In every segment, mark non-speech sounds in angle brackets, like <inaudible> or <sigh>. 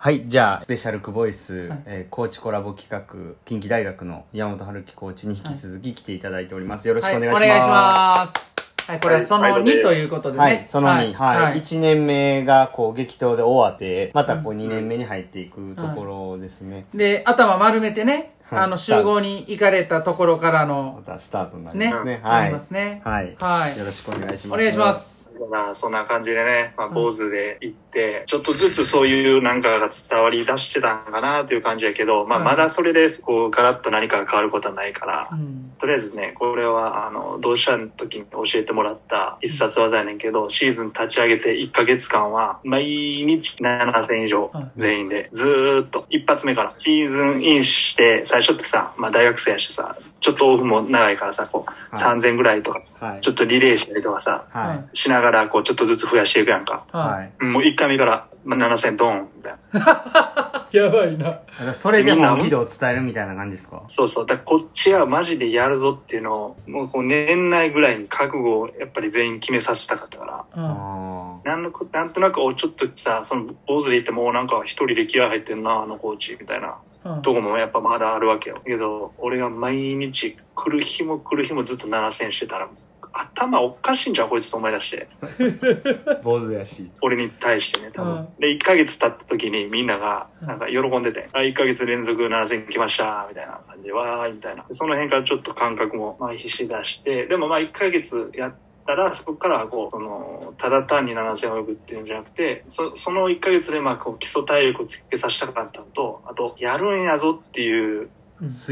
はい、じゃあ、スペシャルクボイス、はいえーコーチコラボ企画、近畿大学の山本春樹コーチに引き続き来ていただいております。よろしくお願いします。はい、お願いします。はい、これはそのはい2ということでね。はい、その2、はい。はい。1年目がこう激闘で終わって、またこううん2年目に入っていくところですね。で、頭丸めてね、はいあの、集合に行かれたところからまの、たスタートになりね、ますね。ありはい。ますね。はい。はいよろしくお願いします。お願いしま。す。まあ、そんな感じでね、まあ、坊主で行って、ちょっとずつそういうなんかが伝わり出してたんかなという感じやけど、まあ、はいまだそれで、こう、ガラッと何かが変わることはないからう、ん。とりあえずね、これは、あの、同志社の時に教えてもらった一冊技やねんけど、シーズン立ち上げて1ヶ月間は、毎日7000以上はい。全員で、ずーっと、一発目から、シーズンインして、最初ってさ、まあ大学生やしさ、ちょっとオフも長いからさ、こう、はい3000ぐらいとか、はい。ちょっとリレーしたりとかさ、はい。しながら、こう、ちょっとずつ増やしていくやんか。ははい。もう1回目から、まあ、7000ドンみたいな。い。<laughs> やばいな。それで本気度を伝えるみたいな感じですか？そうそう。だこっちはマジでやるぞっていうのを、もうこう年内ぐらいに覚悟をやっぱり全員決めさせたかったから。うん。あなんのこなんとなく、おちょっとさ、その、坊主で言ってもうなんか一人で気合入ってんな、あのコーチ、みたいなうんとこもやっぱまだあるわけよ。けど、俺が毎日来る日も来る日もずっと7000してたら、頭おかしいんじゃん、こいつと思い出して。ー <laughs> 坊主やし。俺に対してね、多分。うんで、1ヶ月経った時にみんなが、なんか喜んでて、あ、1ヶ月連続7000来ました、みたいな感じで、わーい、みたいな。でその辺からちょっと感覚も麻痺し出して、でもまあ1ヶ月やったら、そこからこう、その、ただ単に7000泳ぐっていうんじゃなくて、そその1ヶ月でまあこう基礎体力をつけさせたかったのと、あと、やるんやぞっていう、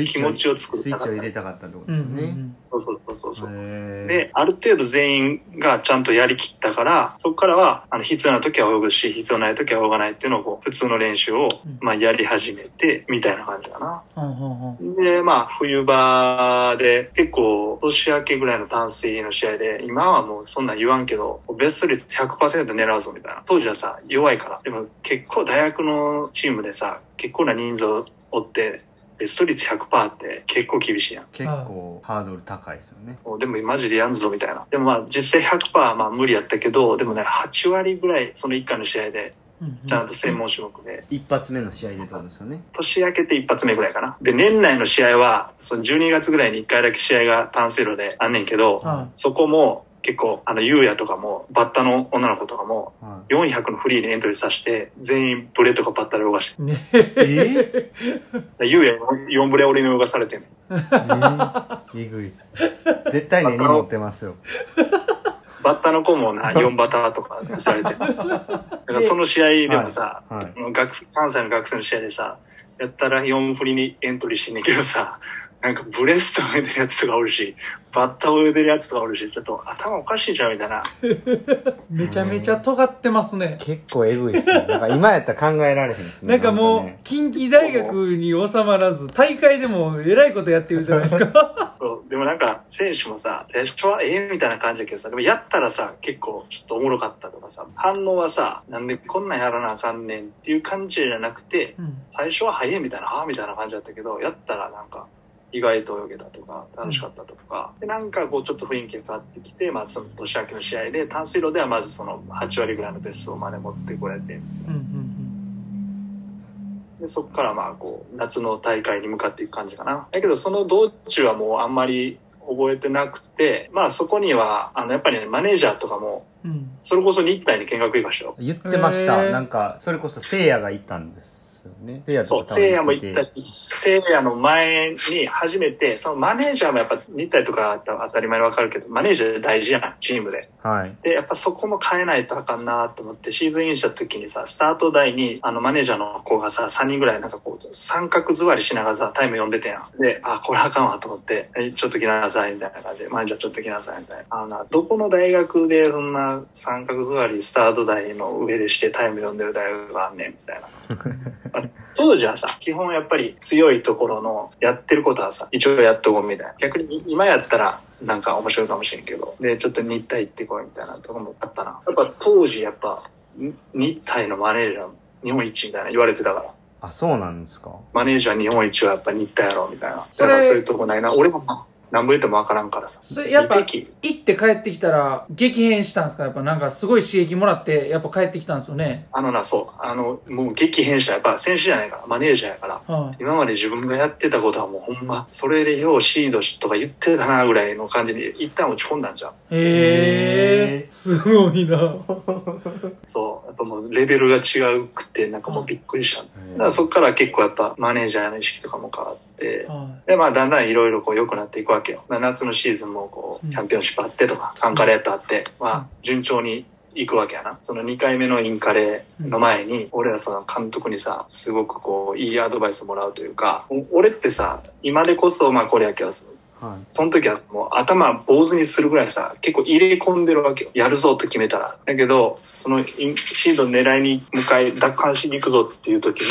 気持ちを作りスイッたかったチを入れたかったってことうんですね。そうそうそうそうそう。へーで、ある程度全員がちゃんとやりきったから、そこからは、あの、必要な時は泳ぐし、必要ない時は泳がないっていうのを、こう、普通の練習をうん、まあ、やり始めて、みたいな感じかな。うんうんうんで、まあ、冬場で、結構、年明けぐらいの淡水の試合で、今はもうそんなん言わんけど、ベスト率100%狙うぞ、みたいな。当時はさ、弱いから。でも、結構大学のチームでさ、結構な人数を追って、ベスト率100%って結構厳しいやん。結構ハードル高いですよね。でもマジでやんぞみたいな。でもまあ実際100%まあ無理やったけど、でもね、8割ぐらいその1回の試合で、うんうんちゃんと専門種目で、一発目の試合でってことですよね。年明けて一発目ぐらいかな。で、年内の試合は、その12月ぐらいに1回だけ試合が単水路であんねんけど、はそこも結構、あの、ゆうやとかも、バッタの女の子とかも、は400のフリーにエントリーさせて、全員ブレとかバッタで泳がして。い。ね。い、えでゆうや4ブレ俺に泳がされてんえー、えぐい。絶対根に持ってますよ。バッタの子もな、4バタとかされて <laughs> んねんだからその試合でもさ、はい。学関西の学生の試合でさ、やったら4振りにエントリーしんねんけどさ、なんかブレスト泳いでるやつとかおるし、バッタ泳いでるやつとかおるし、ちょっと頭おかしいじゃんみたいな。<laughs> めちゃめちゃ尖ってますね。結構えぐいですね。なんか今やったら考えられへんですね。なんかもうね、近畿大学に収まらず、大会でもえらいことやってるじゃないですか。<laughs> そうでもなんか選手もさ、最初はええみたいな感じだけどさ、でもやったらさ、結構ちょっとおもろかったとかさ、反応はさ、なんでこんなんやらなあかんねんっていう感じじゃなくて、うん最初は早いみたいな、はあみたいな感じだったけど、やったらなんか、意外と泳げたとか、楽しかったとか、で、なんかこうちょっと雰囲気が変わってきて、まあその年明けの試合で、淡水路ではまずその8割ぐらいのベストまで持ってこれて、うんうんで、そこからまあこう、夏の大会に向かっていく感じかな。だけどその道中はもうあんまり覚えてなくて、まあそこには、あの、やっぱりね、マネージャーとかも、うんうん。それこそ日体に見学行かしたよ。言ってました。なんか、それこそ聖夜が行ったんですよね。聖夜とそう、か多分聖夜も行ったてし、聖夜の前に初めて、そのマネージャーもやっぱ日体とか当たり前にわかるけど、マネージャー大事やな、チームで。はい。で、やっぱそこも変えないとあかんなと思って、シーズンインした時にさ、スタート台に、あの、マネージャーの子がさ、3人ぐらいなんかこう、三角座りしながらさ、タイム読んでてやん。で、あ、これあかんわと思って、えちょっと来なさい、みたいな感じで、マネージャーちょっと来なさい、みたいな。あの、どこの大学でそんな三角座りスタート台の上でしてタイム読んでる大学があんねん、みたいな。<laughs> あ当時はさ、基本やっぱり強いところのやってることはさ、一応やっとこうみたいな。逆に今やったらなんか面白いかもしれんけど、で、ちょっと日体行ってこいみたいなとこもあったな。やっぱ当時やっぱ、ん日体のマネージャー日本一みたいな言われてたから。あ、そうなんですか。マネージャー日本一はやっぱ日体やろうみたいな。だからそういうとこないな。俺も、何ぼ言ってもわからんからさ。それやっぱ行って帰ってきたら激変したんですか？やっぱなんかすごい刺激もらってやっぱ帰ってきたんですよねあのな、そう。あの、もう激変した。やっぱ選手じゃないから、マネージャーやから。はい今まで自分がやってたことはもうほんま、それでようシードとか言ってたなぐらいの感じに一旦落ち込んだんじゃん。へえすごいな <laughs> そう。やっぱもうレベルが違うくて、なんかもうびっくりした。だからそっから結構やっぱマネージャーの意識とかも変わって、はで、まあだんだんいろいろこう良くなっていくわけよ。まあ夏のシーズンもこうチャンピオンシップあってとか、カンカレーとあって、まあ順調に行くわけやな。その2回目のインカレの前に、俺らその監督にさ、すごくこう、いいアドバイスもらうというか、お俺ってさ、今でこそまあこれやけど、はいその時はもう頭坊主にするぐらいさ、結構入れ込んでるわけよ。やるぞと決めたら。だけど、そのインシード狙いに向かい奪還しに行くぞっていう時に、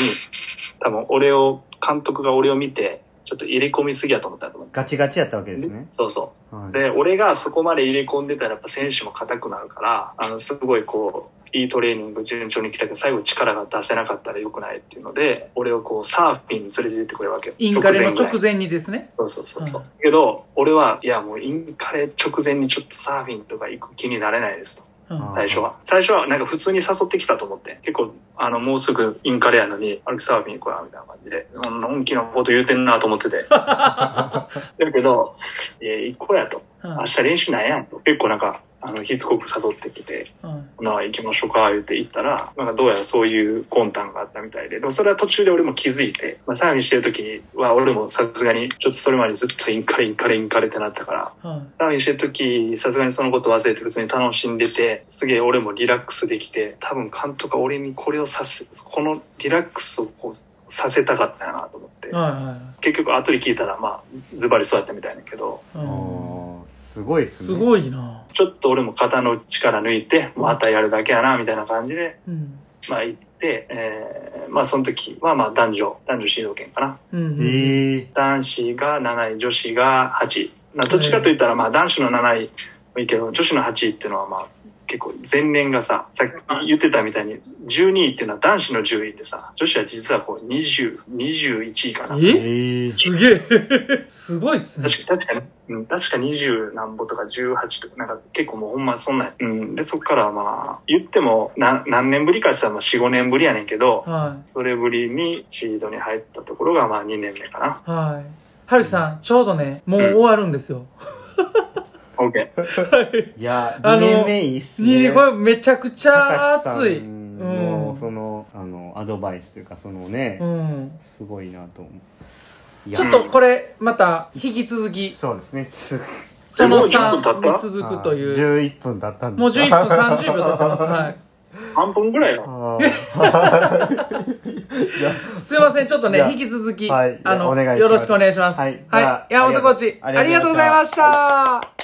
多分俺を、監督が俺を見て、ちょっと入れ込みすぎやと思ったと思う。ガチガチやったわけですね。そうそはいう。で、俺がそこまで入れ込んでたらやっぱ選手も硬くなるから、あの、すごいこう、いいトレーニング順調に来たけど、最後力が出せなかったら良くないっていうので、俺をこう、サーフィンに連れて行ってくれるわけよ。インカレの直前にですねそうそうそうそう。うんけど、俺は、いやもうインカレ直前にちょっとサーフィンとか行く気になれないですと。うんあ最初は。最初はなんか普通に誘ってきたと思って。結構、あの、もうすぐインカレやのに、歩きサーフィン行こうや、みたいな感じで。うんのこと言うてんなと思ってて。<laughs> だけど、いや、行こうやと。うん明日練習なんやんと。結構なんか、あの、しつこく誘ってきて、うん。まあ行きましょうか、言って行ったら、なんかどうやらそういう魂胆があったみたいで、でもそれは途中で俺も気づいて、まあサーフィンしてる時は俺もさすがに、ちょっとそれまでずっとインカレインカレインカレってなったから、うん。サーフィンしてる時、さすがにそのこと忘れて普通に楽しんでて、すげえ俺もリラックスできて、多分監督が俺にこれをさせ、このリラックスをこうさせたかったよなと思って、はいは結局後で聞いたらまあ、ズバリそうやったみたいだけど、うんすごいっすね。すごいなちょっと俺も肩の力抜いて、もうあとはやるだけやな、みたいな感じで、うんまあ行って、えーまあその時はまあ男女、男女シード権かな。うんうんええ男子が7位、女子が8位。まあどっちかといったらまあ男子の7位もいいけど、女子の8位っていうのはまあ結構前年がさ、さっき言ってたみたいに12位っていうのは男子の10位でさ、女子は実はこう20、21位かな。え？ええすげえ。<laughs> すごいっすね。確か確かに、うん、確か20何歩とか18とか、なんか結構もうほんまそんなうん。で、そっからまあ、言っても何何年ぶりかって言ったらまあ4、5年ぶりやねんけど、はそれぶりにシードに入ったところがまあ2年目かな。いはい。はるきさんちょうどねもう終わるんですよ OK。いや、2あの年目いいっすね。にこれめちゃくちゃ熱いんうその、あの、アドバイスというか、そのね、うんすごいなと思う。いやちょっとこれまた引き続きそうですね。すそのもう10分経3った？に続くという11分だったんでもう11分30秒経ってますはい半分ぐらいよ。あー <laughs> いやすいません、ちょっとね、じゃあ引き続き、はいあの、お願いしますよろしくお願いします。はいはい。じゃあ山本コーチ、あありがとうございましたりがとうございました。